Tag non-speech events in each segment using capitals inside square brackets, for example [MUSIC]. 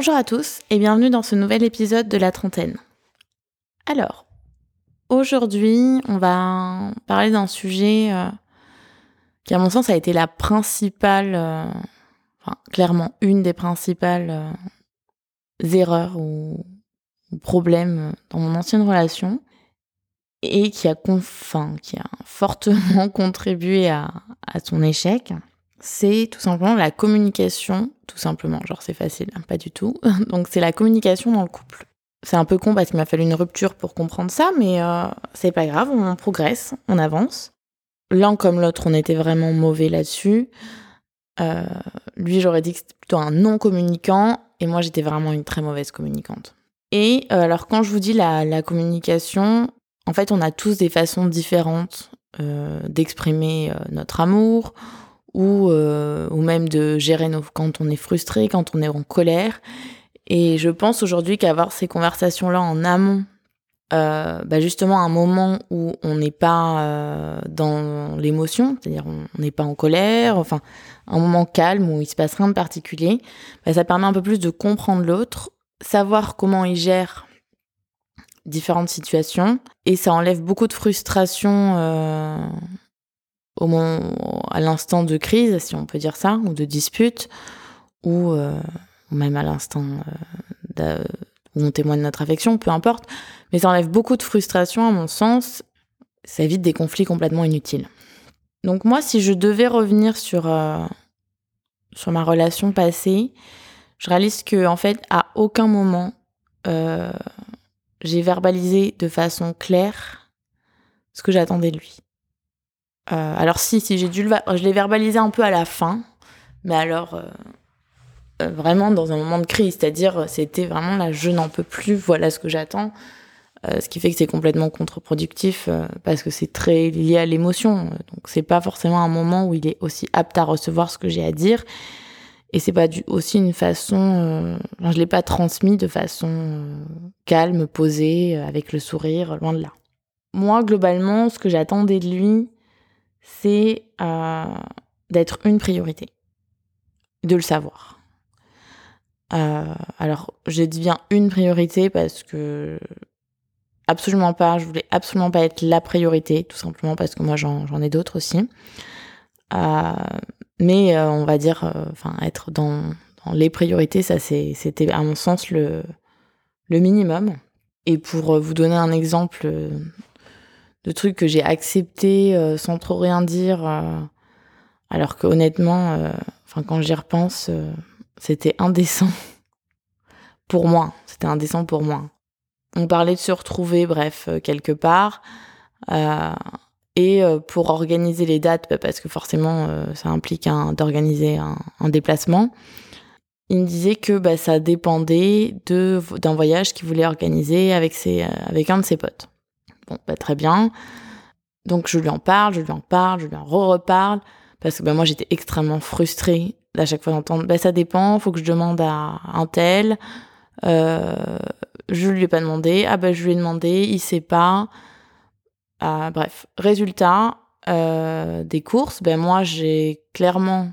Bonjour à tous et bienvenue dans ce nouvel épisode de la trentaine. Alors, aujourd'hui, on va parler d'un sujet euh, qui, à mon sens, a été la principale, euh, enfin, clairement une des principales euh, erreurs ou, problèmes dans mon ancienne relation et qui a, fortement [LAUGHS] contribué à son échec c'est tout simplement la communication, tout simplement. Genre, c'est facile, pas du tout. [LAUGHS] Donc, c'est la communication dans le couple. C'est un peu con parce qu'il m'a fallu une rupture pour comprendre ça, mais euh, c'est pas grave, on progresse, on avance. L'un comme l'autre, on était vraiment mauvais là-dessus. Euh, lui, j'aurais dit que c'était plutôt un non-communicant, et moi, j'étais vraiment une très mauvaise communicante. Et euh, alors, quand je vous dis la, communication, en fait, on a tous des façons différentes d'exprimer notre amour ou, euh, ou même de gérer nos, quand on est frustré, quand on est en colère. Et je pense aujourd'hui qu'avoir ces conversations-là en amont, euh, bah justement un moment où on n'est pas euh, dans l'émotion, c'est-à-dire on n'est pas en colère, enfin un moment calme où il se passe rien de particulier, bah ça permet un peu plus de comprendre l'autre, savoir comment il gère différentes situations et ça enlève beaucoup de frustration au moment, à l'instant de crise, si on peut dire ça, ou de dispute, ou euh, même à l'instant euh, où on témoigne notre affection, peu importe. Mais ça enlève beaucoup de frustration, à mon sens. Ça évite des conflits complètement inutiles. Donc moi, si je devais revenir sur, euh, sur ma relation passée, je réalise que en fait, à aucun moment, j'ai verbalisé de façon claire ce que j'attendais de lui. Euh, alors si, si j'ai dû le, je l'ai verbalisé un peu à la fin, mais alors euh, euh, vraiment dans un moment de crise, c'est-à-dire c'était vraiment là, je n'en peux plus, voilà ce que j'attends. ce qui fait que c'est complètement contre-productif parce que c'est très lié à l'émotion. Donc c'est pas forcément un moment où il est aussi apte à recevoir ce que j'ai à dire. Et c'est pas du, aussi une façon, je l'ai pas transmis de façon calme, posée, avec le sourire, loin de là. Moi, globalement, ce que j'attendais de lui, c'est euh, d'être une priorité, de le savoir. Euh, alors, je dis bien une priorité parce que absolument pas, je voulais absolument pas être la priorité, tout simplement parce que moi j'en ai d'autres aussi. Euh, mais on va dire, enfin, être dans, les priorités, ça c'était à mon sens le minimum. Et pour vous donner un exemple de trucs que j'ai acceptés euh, sans trop rien dire, euh, alors que honnêtement, euh, quand j'y repense, c'était indécent [LAUGHS] pour moi. C'était indécent pour moi. On parlait de se retrouver, bref, quelque part. et pour organiser les dates, bah, parce que forcément, ça implique d'organiser un, déplacement, il me disait que bah, ça dépendait d'un voyage qu'il voulait organiser avec un de ses potes. Bah, très bien. Donc je lui en parle, je lui en parle, je lui en re-reparle, parce que bah, moi j'étais extrêmement frustrée à chaque fois d'entendre bah, ça dépend, faut que je demande à un tel. Euh, je lui ai pas demandé, ah bah je lui ai demandé, il sait pas. Euh, bref, résultat euh, des courses, ben moi j'ai clairement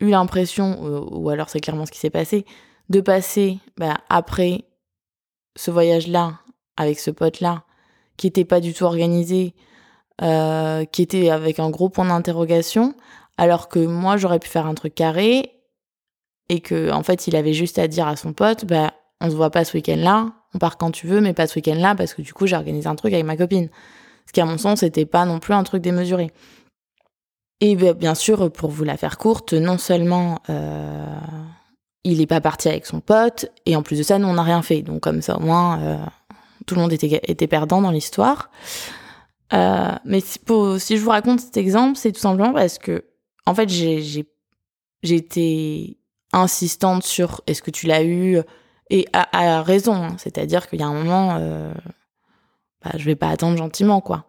eu l'impression, ou, alors c'est clairement ce qui s'est passé, de passer après ce voyage-là avec ce pote-là qui était pas du tout organisé, euh, qui était avec un gros point d'interrogation, alors que moi j'aurais pu faire un truc carré et que en fait il avait juste à dire à son pote, bah on se voit pas ce week-end-là, on part quand tu veux, mais pas ce week-end-là parce que du coup j'ai organisé un truc avec ma copine. Ce qui à mon sens n'était pas non plus un truc démesuré. Et bah, bien sûr, pour vous la faire courte, non seulement euh, il est pas parti avec son pote, et en plus de ça, nous on n'a rien fait. Donc comme ça au moins, euh, tout le monde était, était perdant dans l'histoire. Euh, mais si, je vous raconte cet exemple, c'est tout simplement parce que, en fait, j'ai été insistante sur est-ce que tu l'as eu et à, raison. Hein. C'est-à-dire qu'il y a un moment, euh, bah, je vais pas attendre gentiment, quoi.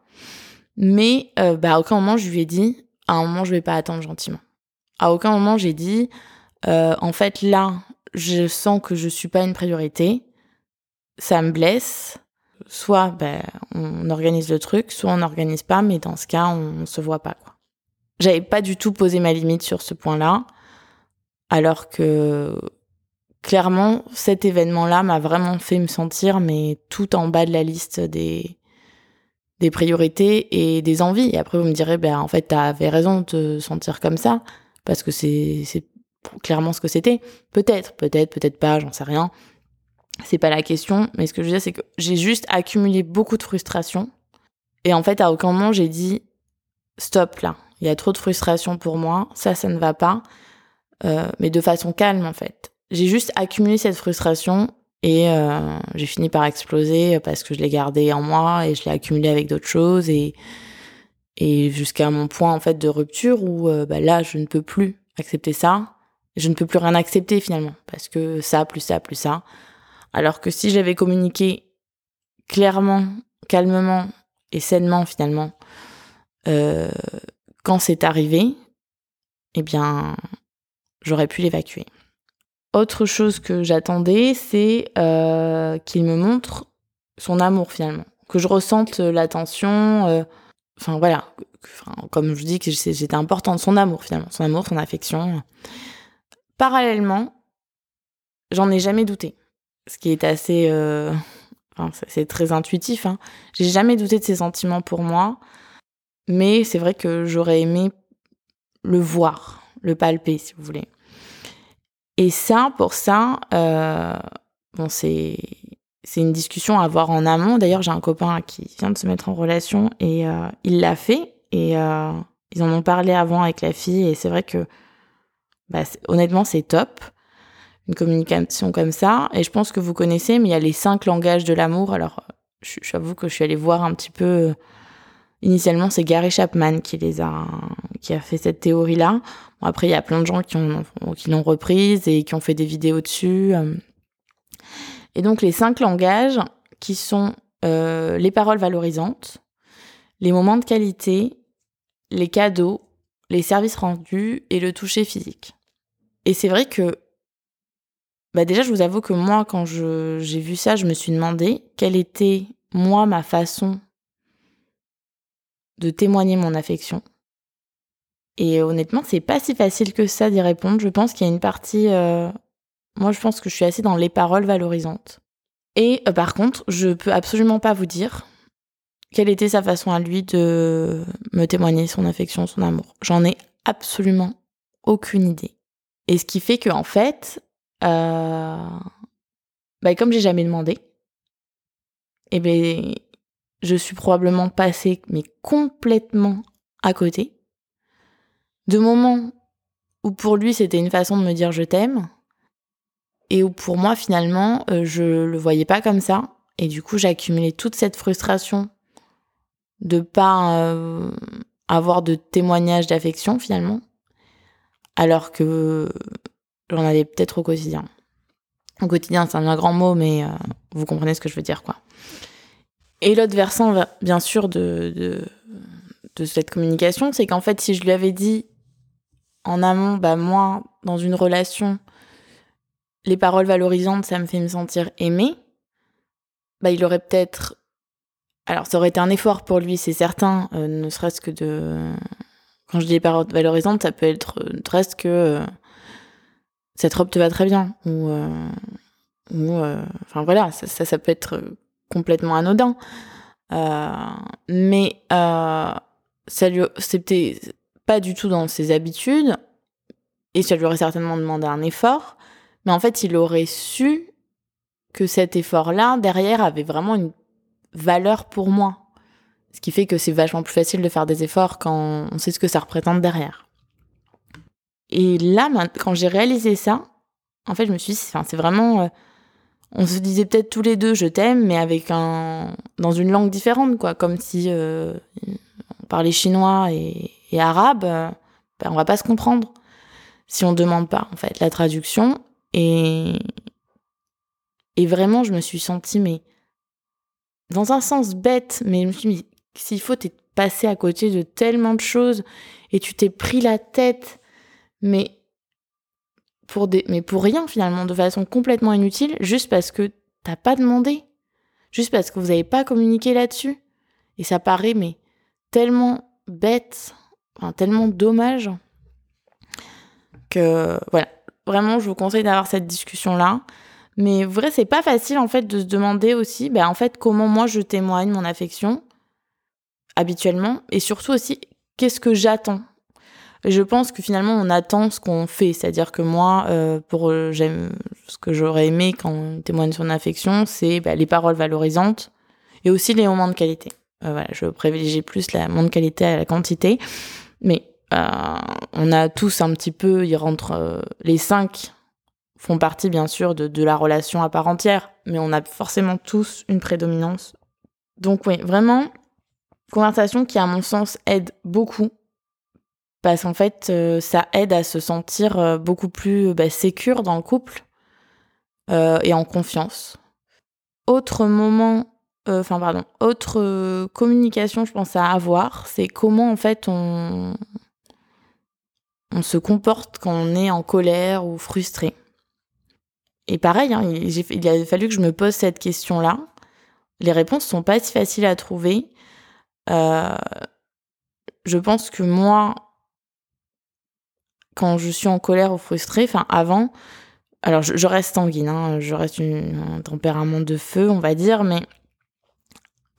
Mais euh, bah, à aucun moment je lui ai dit, à un moment je vais pas attendre gentiment. À aucun moment j'ai dit, euh, en fait là, je sens que je suis pas une priorité, ça me blesse, soit ben, on organise le truc, soit on n'organise pas, mais dans ce cas, on, se voit pas. J'avais pas du tout posé ma limite sur ce point-là, alors que clairement, cet événement-là m'a vraiment fait me sentir, mais tout en bas de la liste des, des priorités et des envies. Et après, vous me direz, ben, en fait, t'avais raison de te sentir comme ça, parce que c'est clairement ce que c'était. Peut-être, peut-être, peut-être pas, j'en sais rien. C'est pas la question, mais ce que je veux dire, c'est que j'ai juste accumulé beaucoup de frustration. Et en fait, à aucun moment, j'ai dit, stop là, il y a trop de frustration pour moi, ça, ça ne va pas. Euh, mais de façon calme, en fait. J'ai juste accumulé cette frustration et euh, j'ai fini par exploser parce que je l'ai gardé en moi et je l'ai accumulé avec d'autres choses et, et jusqu'à mon point en fait de rupture où euh, bah, là je ne peux plus accepter ça. Je ne peux plus rien accepter finalement parce que ça plus ça plus ça. Alors que si j'avais communiqué clairement, calmement et sainement finalement euh, quand c'est arrivé, eh bien j'aurais pu l'évacuer. Autre chose que j'attendais, c'est euh, qu'il me montre son amour finalement, que je ressente l'attention. Euh, enfin voilà, comme je dis que j'étais importante, son amour finalement, son amour, son affection. Parallèlement, j'en ai jamais douté, ce qui est assez, euh, enfin, c'est très intuitif. Hein. J'ai jamais douté de ses sentiments pour moi, mais c'est vrai que j'aurais aimé le voir, le palper, si vous voulez. Et ça, pour ça, euh, bon, c'est c'est une discussion à avoir en amont. D'ailleurs, j'ai un copain qui vient de se mettre en relation et euh, il l'a fait et euh, ils en ont parlé avant avec la fille et c'est vrai que bah, honnêtement, c'est top une communication comme ça. Et je pense que vous connaissez, mais il y a les cinq langages de l'amour. Alors, j'avoue que je suis allée voir un petit peu Initialement, c'est Gary Chapman qui les a, qui a fait cette théorie-là. Après, il y a plein de gens qui ont, qui l'ont reprise et qui ont fait des vidéos dessus. Euh. Et donc, les cinq langages qui sont euh, les paroles valorisantes, les moments de qualité, les cadeaux, les services rendus et le toucher physique. Et c'est vrai que, bah déjà, je vous avoue que moi, quand j'ai vu ça, je me suis demandé quelle était, moi, ma façon de témoigner mon affection. Et honnêtement, c'est pas si facile que ça d'y répondre. Je pense qu'il y a une partie. Euh, moi, je pense que je suis assez dans les paroles valorisantes. Et euh, par contre, je peux absolument pas vous dire quelle était sa façon à lui de me témoigner son affection, son amour. J'en ai absolument aucune idée. Et ce qui fait que, en fait, euh, bah, comme j'ai jamais demandé, eh ben, je suis probablement passée mais complètement à côté. De moments où pour lui c'était une façon de me dire je t'aime et où pour moi finalement euh, je le voyais pas comme ça. Et du coup j'ai accumulé toute cette frustration de pas euh, avoir de témoignage d'affection finalement. Alors que j'en avais peut-être au quotidien. Au quotidien, c'est un grand mot, mais euh, vous comprenez ce que je veux dire, quoi. Et l'autre versant, bien sûr, de, de, cette communication, c'est qu'en fait, si je lui avais dit en amont, bah moi, dans une relation, les paroles valorisantes, ça me fait me sentir aimée, bah il aurait peut-être... Alors, ça aurait été un effort pour lui, c'est certain, euh, ne serait-ce que de... Quand je dis les paroles valorisantes, ça peut être ne serait-ce que... Euh, cette robe te va très bien, ou... Euh, ou enfin voilà, ça, ça, peut être complètement anodin. Euh, mais euh, ça lui, c'était pas du tout dans ses habitudes et ça lui aurait certainement demandé un effort. Mais en fait, il aurait su que cet effort-là, derrière, avait vraiment une valeur pour moi. Ce qui fait que c'est vachement plus facile de faire des efforts quand on sait ce que ça représente derrière. Et là, quand j'ai réalisé ça, en fait, je me suis dit, c'est vraiment euh, on se disait peut-être tous les deux je t'aime, mais avec un dans une langue différente, quoi, comme si euh, on parlait chinois et, arabe, euh, ben, on va pas se comprendre si on demande pas en fait la traduction. Et et vraiment, je me suis sentie mais dans un sens bête, mais je me suis dit s'il faut t'es passé à côté de tellement de choses et tu t'es pris la tête, mais pour rien finalement, de façon complètement inutile, juste parce que t'as pas demandé, juste parce que vous n'avez pas communiqué là-dessus. Et ça paraît mais tellement bête, tellement dommage que voilà. vraiment, je vous conseille d'avoir cette discussion-là. Mais vrai, c'est pas facile en fait de se demander aussi, ben, en fait, comment moi je témoigne mon affection habituellement, et surtout aussi, qu'est-ce que j'attends. Je pense que finalement, on attend ce qu'on fait, c'est-à-dire que moi, euh, pour euh, j'aime ce que j'aurais aimé quand on témoigne son affection, c'est ben, les paroles valorisantes et aussi les moments de qualité. Euh, voilà, je privilégie plus la moment de qualité à la quantité, mais on a tous un petit peu, ils rentrent les cinq font partie bien sûr de, la relation à part entière, mais on a forcément tous une prédominance. Donc oui, vraiment, conversation qui à mon sens aide beaucoup, parce qu'en fait, euh, ça aide à se sentir euh, beaucoup plus bah, sécure dans le couple euh, et en confiance. Autre moment, enfin pardon, autre communication, je pense à avoir, c'est comment en fait on, on se comporte quand on est en colère ou frustré. Et pareil, hein, il, a fallu que je me pose cette question-là. Les réponses sont pas si faciles à trouver. Euh, je pense que moi, quand je suis en colère ou frustrée, enfin avant, alors je, reste sanguine, hein, je reste un tempérament de feu, on va dire,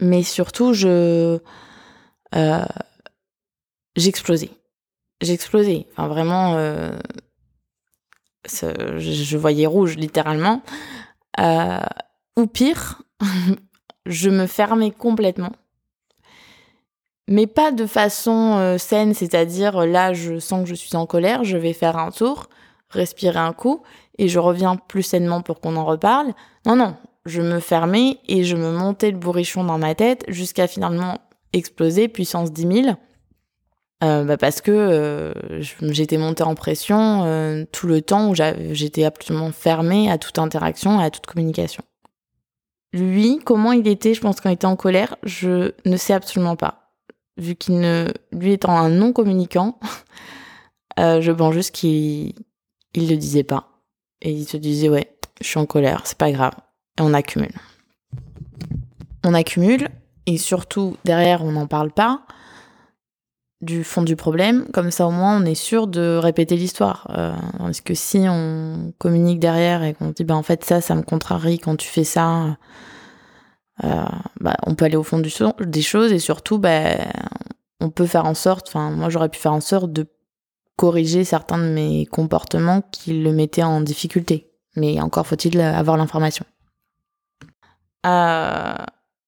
mais surtout je euh, j'explosais, j'explosais. Enfin vraiment, euh, je voyais rouge littéralement. Euh, ou pire, [LAUGHS] je me fermais complètement. Mais pas de façon euh, saine, c'est-à-dire là je sens que je suis en colère, je vais faire un tour, respirer un coup et je reviens plus sainement pour qu'on en reparle. Non, non, je me fermais et je me montais le bourrichon dans ma tête jusqu'à finalement exploser, puissance 10 000. Euh, bah parce que euh, j'étais montée en pression euh, tout le temps où j'étais absolument fermée à toute interaction, à toute communication. Lui, comment il était, je pense, quand il était en colère, je ne sais absolument pas. Vu qu'il ne, lui étant un non communicant, [LAUGHS] je pense juste qu'il il le disait pas et il se disait ouais, je suis en colère, c'est pas grave, et on accumule. On accumule et surtout derrière on n'en parle pas du fond du problème, comme ça au moins on est sûr de répéter l'histoire. Euh, parce que si on communique derrière et qu'on dit bah en fait ça, ça me contrarie quand tu fais ça, euh, bah, on peut aller au fond des choses et surtout bah, on peut faire en sorte, enfin moi j'aurais pu faire en sorte de corriger certains de mes comportements qui le mettaient en difficulté. Mais encore faut-il avoir l'information. Euh,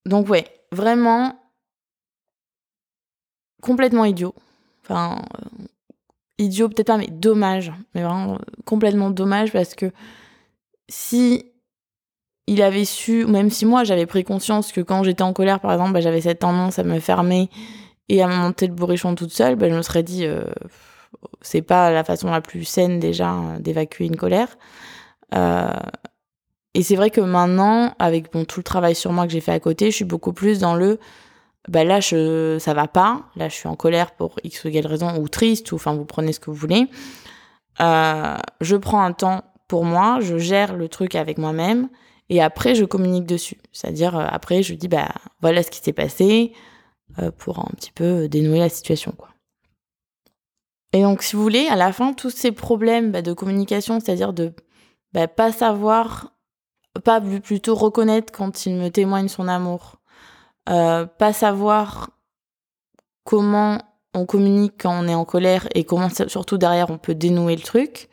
donc ouais, vraiment complètement idiot. Enfin, euh, idiot peut-être pas, mais dommage. Mais vraiment complètement dommage parce que si il avait su, même si moi j'avais pris conscience que quand j'étais en colère, par exemple, bah, j'avais cette tendance à me fermer et à monter le bourrichon toute seule, bah, je me serais dit, euh, c'est pas la façon la plus saine déjà d'évacuer une colère. Euh, et c'est vrai que maintenant, avec bon, tout le travail sur moi que j'ai fait à côté, je suis beaucoup plus dans le bah là ça va pas, là je suis en colère pour x ou y raison ou triste ou enfin vous prenez ce que vous voulez. Euh, je prends un temps pour moi, je gère le truc avec moi-même et après je communique dessus. C'est-à-dire euh, après je dis bah voilà ce qui s'est passé euh, pour un petit peu dénouer la situation quoi. Et donc si vous voulez à la fin tous ces problèmes bah, de communication, c'est-à-dire de bah, pas savoir pas plutôt reconnaître quand il me témoigne son amour, euh, pas savoir comment on communique quand on est en colère et comment surtout derrière on peut dénouer le truc,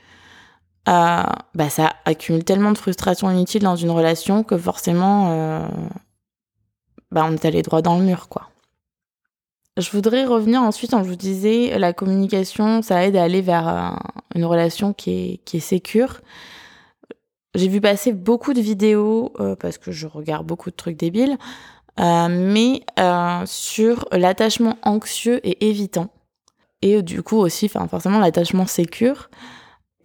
euh, bah ça accumule tellement de frustration inutile dans une relation que forcément euh, bah on est allé droit dans le mur quoi. Je voudrais revenir ensuite, en je vous disais, la communication, ça aide à aller vers une relation qui est, qui est sécure. J'ai vu passer beaucoup de vidéos, parce que je regarde beaucoup de trucs débiles, euh, mais euh, sur l'attachement anxieux et évitant. Et du coup aussi, forcément l'attachement sécure.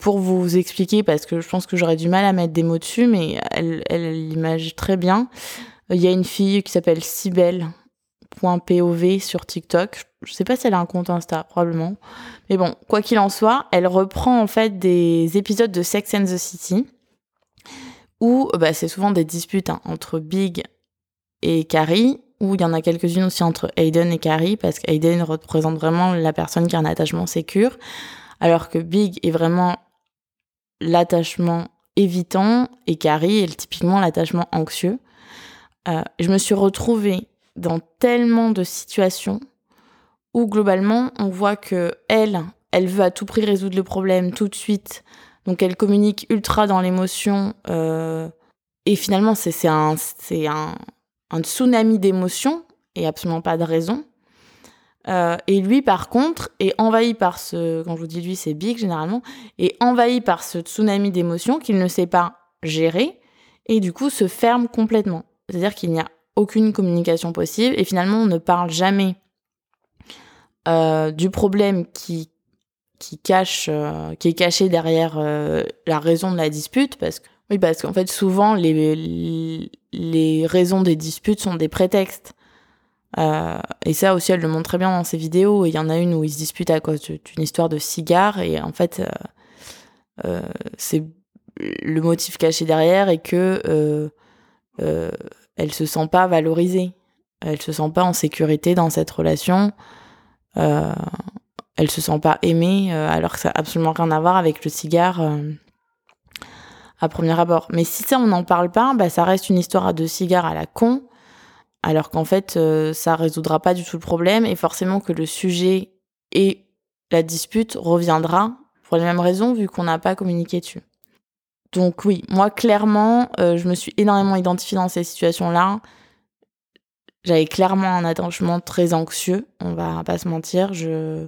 Pour vous expliquer, parce que je pense que j'aurais du mal à mettre des mots dessus, mais elle, l'image très bien. Il y a une fille qui s'appelle Sibel.pov sur TikTok. Je sais pas si elle a un compte Insta, probablement. Mais bon, quoi qu'il en soit, elle reprend en fait des épisodes de Sex and the City où bah, c'est souvent des disputes hein, entre Big et Carrie, où il y en a quelques-unes aussi entre Aiden et Carrie, parce qu'Aiden représente vraiment la personne qui a un attachement sécure, alors que Big est vraiment l'attachement évitant et Carrie est typiquement l'attachement anxieux. Euh, je me suis retrouvée dans tellement de situations où globalement on voit que elle, elle veut à tout prix résoudre le problème tout de suite, donc elle communique ultra dans l'émotion euh, et finalement c'est un un, un tsunami d'émotions et absolument pas de raison. Euh, et lui, par contre, est envahi par ce, quand je vous dis lui, c'est Big généralement, est envahi par ce tsunami d'émotions qu'il ne sait pas gérer et du coup se ferme complètement. C'est-à-dire qu'il n'y a aucune communication possible et finalement on ne parle jamais euh, du problème qui qui cache euh, qui est caché derrière la raison de la dispute parce que oui parce qu'en fait souvent les les raisons des disputes sont des prétextes euh, et ça aussi, elle le montre très bien dans ses vidéos. Il y en a une où ils se disputent à cause d'une histoire de cigare. Et en fait, euh, euh, c'est le motif caché derrière et que euh, elle se sent pas valorisée. Elle se sent pas en sécurité dans cette relation. Elle se sent pas aimée, alors que ça a absolument rien à voir avec le cigare à premier abord. Mais si ça, on n'en parle pas, bah, ça reste une histoire de cigare à la con alors qu'en fait, euh, ça résoudra pas du tout le problème et forcément que le sujet et la dispute reviendra pour les mêmes raisons vu qu'on n'a pas communiqué dessus. Donc oui, moi clairement, euh, je me suis énormément identifiée dans ces situations-là. J'avais clairement un attachement très anxieux, on va pas se mentir, je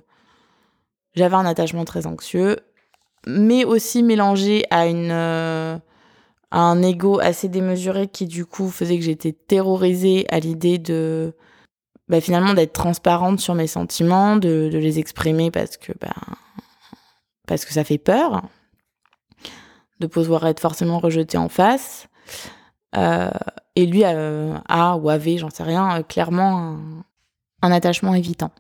j'avais un attachement très anxieux, mais aussi mélangé à une euh, un ego assez démesuré qui du coup faisait que j'étais terrorisée à l'idée de bah, finalement d'être transparente sur mes sentiments, de, les exprimer parce que bah, parce que ça fait peur, de pouvoir être forcément rejeté en face. Euh, et lui euh, a ou avait, j'en sais rien, clairement un, un, attachement évitant.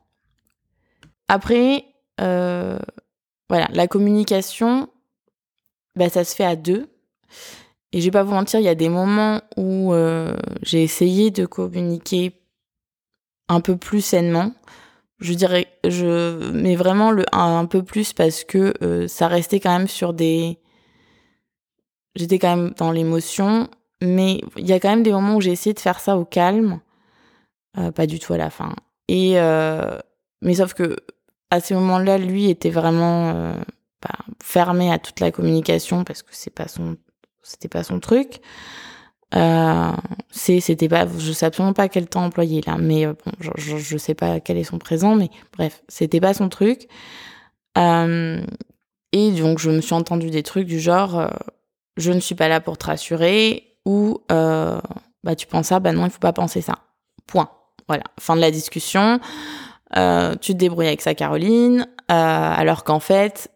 Après, euh, voilà, la communication, bah, ça se fait à deux. Et je vais pas vous mentir, il y a des moments où euh, j'ai essayé de communiquer un peu plus sainement. Je dirais, je, mais vraiment un, peu plus parce que euh, ça restait quand même sur des. J'étais quand même dans l'émotion, mais il y a quand même des moments où j'ai essayé de faire ça au calme, euh, pas du tout à la fin. Et mais sauf que à ces moments-là, lui était vraiment bah, fermé à toute la communication parce que c'est pas son c'était pas son truc. Euh, c'était pas, je sais absolument pas quel temps employé là, mais euh, je, sais pas quel est son présent, mais bref, c'était pas son truc. Euh, et donc je me suis entendu des trucs du genre, je ne suis pas là pour te rassurer, ou bah tu penses ça, bah non, il faut pas penser ça. Point. Voilà, fin de la discussion. Tu te débrouilles avec ça, Caroline, alors qu'en fait,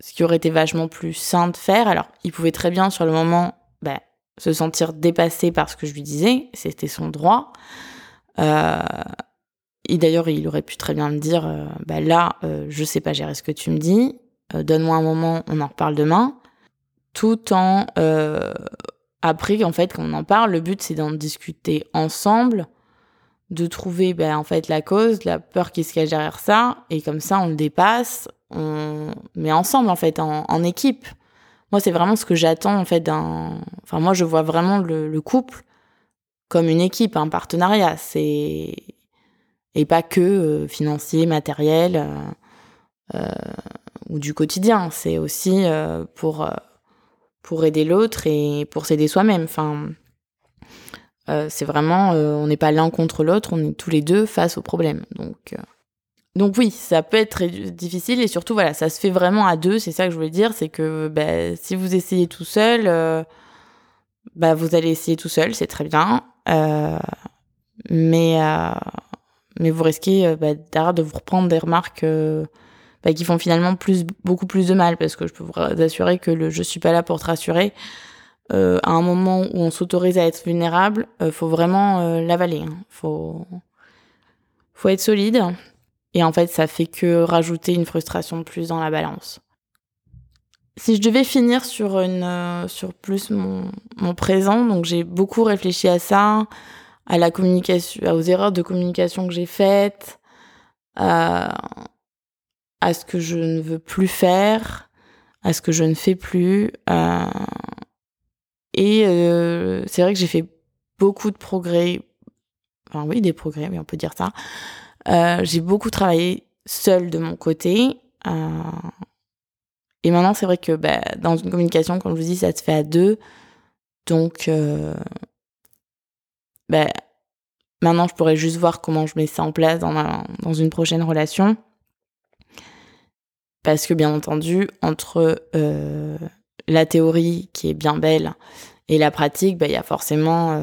ce qui aurait été vachement plus sain de faire. Alors, il pouvait très bien, sur le moment, bah, se sentir dépassé par ce que je lui disais, c'était son droit. Euh, et d'ailleurs, il aurait pu très bien me dire, euh, bah là, euh, je sais pas gérer ce que tu me dis, euh, donne-moi un moment, on en reparle demain, tout en après, en fait, quand on en parle, le but c'est d'en discuter ensemble, de trouver, ben en fait, la cause, la peur qui se cache derrière ça, et comme ça, on le dépasse, on met ensemble en fait en, équipe. Moi, c'est vraiment ce que j'attends en fait d'un. Enfin, moi, je vois vraiment le, le couple comme une équipe, un partenariat. C'est et pas que euh, financier, matériel euh, euh, ou du quotidien. C'est aussi pour pour aider l'autre et pour s'aider soi-même. Enfin, c'est vraiment, on n'est pas l'un contre l'autre, on est tous les deux face au problème. Donc donc oui, ça peut être très difficile et surtout voilà, ça se fait vraiment à deux. C'est ça que je voulais dire, c'est que bah, si vous essayez tout seul, euh, bah, vous allez essayer tout seul, c'est très bien, euh, mais euh, mais vous risquez bah, de vous reprendre des remarques qui font finalement beaucoup plus de mal parce que je peux vous assurer que le je suis pas là pour te rassurer. À un moment où on s'autorise à être vulnérable, faut vraiment l'avaler. Hein. Faut faut être solide et en fait, ça fait que rajouter une frustration de plus dans la balance. Si je devais finir sur une, euh, sur plus mon, mon présent, donc j'ai beaucoup réfléchi à ça, à la communication, aux erreurs de communication que j'ai faites, à, à ce que je ne veux plus faire, à ce que je ne fais plus. et c'est vrai que j'ai fait beaucoup de progrès. Enfin oui, des progrès, mais on peut dire ça. J'ai beaucoup travaillé seule de mon côté. et maintenant, c'est vrai que bah, dans une communication, comme je vous dis, ça se fait à deux. Donc, bah, maintenant, je pourrais juste voir comment je mets ça en place dans, une prochaine relation. Parce que, bien entendu, entre euh, la théorie qui est bien belle et la pratique, bah, il y a forcément,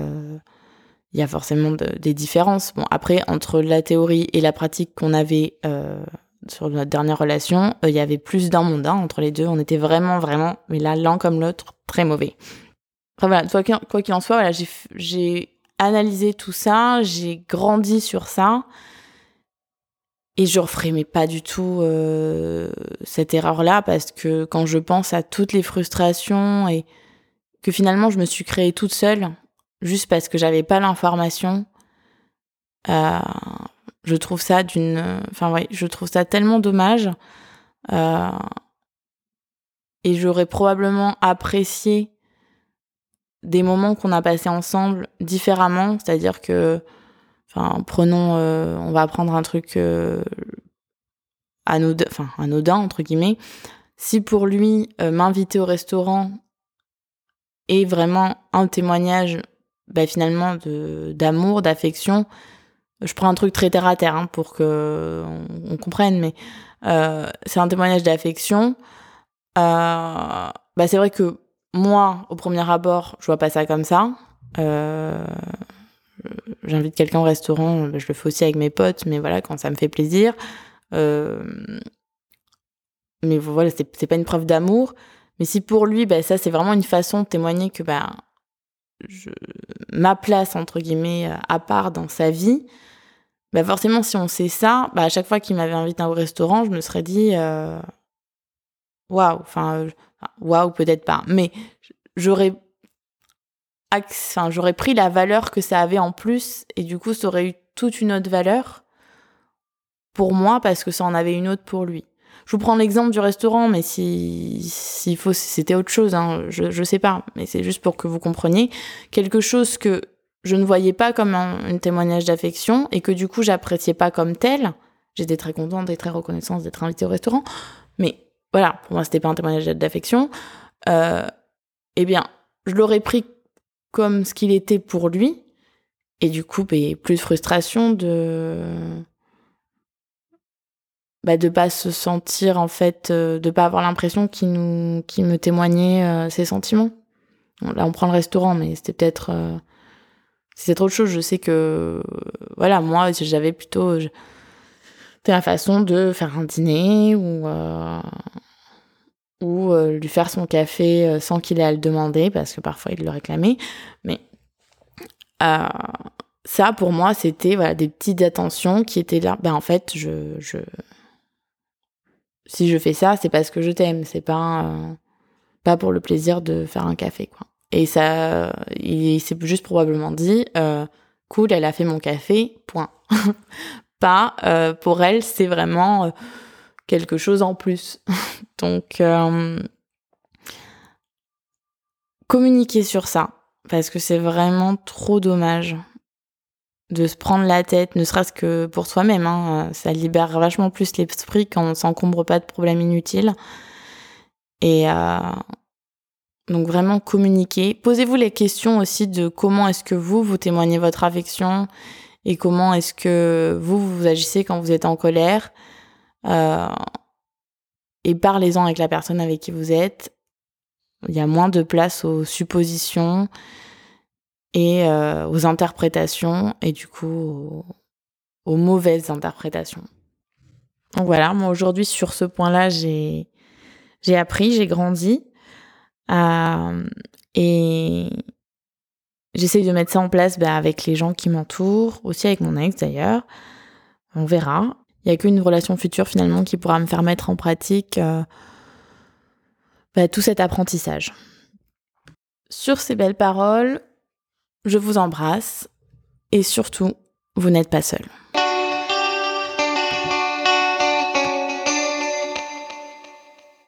euh, y a forcément des différences. Bon, après, entre la théorie et la pratique qu'on avait euh, sur notre dernière relation, il y avait plus d'un monde hein, entre les deux. On était vraiment, vraiment, mais là, l'un comme l'autre, très mauvais. Enfin voilà, quoi qu'il en soit, voilà, j'ai analysé tout ça, j'ai grandi sur ça. Et je referai mais pas du tout euh, cette erreur-là parce que quand je pense à toutes les frustrations et que finalement je me suis créée toute seule juste parce que j'avais pas l'information, euh, je trouve ça d'une, enfin ouais, je trouve ça tellement dommage. Euh, et j'aurais probablement apprécié des moments qu'on a passés ensemble différemment, c'est-à-dire que, enfin, prenons, euh, on va prendre un truc anodin, enfin anodin entre guillemets. Si pour lui m'inviter au restaurant est vraiment un témoignage, bah, finalement d'amour, d'affection, je prends un truc très terre à terre hein, pour que on, comprenne, mais c'est un témoignage d'affection. bah c'est vrai que moi, au premier abord, je vois pas ça comme ça. Euh, J'invite quelqu'un au restaurant, je le fais aussi avec mes potes, mais voilà, quand ça me fait plaisir. Euh, mais voilà, c'est pas une preuve d'amour. Mais si pour lui, bah, ça, c'est vraiment une façon de témoigner que bah, je, ma place, entre guillemets, à part dans sa vie, bah forcément, si on sait ça, bah, à chaque fois qu'il m'avait invité au restaurant, je me serais dit, euh, waouh, enfin, waouh, peut-être pas, mais j'aurais enfin, j'aurais pris la valeur que ça avait en plus et du coup, ça aurait eu toute une autre valeur pour moi parce que ça en avait une autre pour lui. Je vous prends l'exemple du restaurant, mais si faut, c'était autre chose, hein, je, je sais pas, mais c'est juste pour que vous compreniez quelque chose que je ne voyais pas comme un, témoignage d'affection et que du coup j'appréciais pas comme tel. J'étais très contente et très reconnaissante d'être invitée au restaurant, mais voilà, pour moi, c'était pas un témoignage d'affection. Euh, eh bien, je l'aurais pris comme ce qu'il était pour lui. Et du coup, bah, plus de frustration de. Bah, de pas se sentir, en fait, euh, de pas avoir l'impression qu'il nous, me témoignait euh, ses sentiments. Là, on prend le restaurant, mais c'était peut-être. Euh, c'était autre chose. Je sais que. voilà, moi, j'avais plutôt. C'était la façon de faire un dîner ou ou euh, lui faire son café euh, sans qu'il ait à le demander, parce que parfois il le réclamait. Mais euh, ça, pour moi, c'était voilà, des petites attentions qui étaient là. Ben, en fait, je, je... si je fais ça, c'est parce que je t'aime, c'est pas, pas pour le plaisir de faire un café. Quoi. Et ça, il s'est juste probablement dit, cool, elle a fait mon café, point. [LAUGHS] pas, pour elle, c'est vraiment quelque chose en plus. [LAUGHS] Donc, euh, communiquer sur ça, parce que c'est vraiment trop dommage de se prendre la tête, ne serait-ce que pour soi-même. Hein. Ça libère vachement plus l'esprit quand on s'encombre pas de problèmes inutiles. Et euh, donc vraiment communiquer. Posez-vous les questions aussi de comment est-ce que vous, vous témoignez votre affection et comment est-ce que vous, vous agissez quand vous êtes en colère. Euh, et parlez-en avec la personne avec qui vous êtes. Il y a moins de place aux suppositions et euh, aux interprétations et du coup aux, mauvaises interprétations. Donc voilà, moi aujourd'hui sur ce point-là, j'ai j'ai appris, j'ai grandi euh, et j'essaye de mettre ça en place bah, avec les gens qui m'entourent, aussi avec mon ex d'ailleurs. On verra. Il n'y a qu'une relation future finalement qui pourra me faire mettre en pratique euh, bah, tout cet apprentissage. Sur ces belles paroles, je vous embrasse et surtout, vous n'êtes pas seul.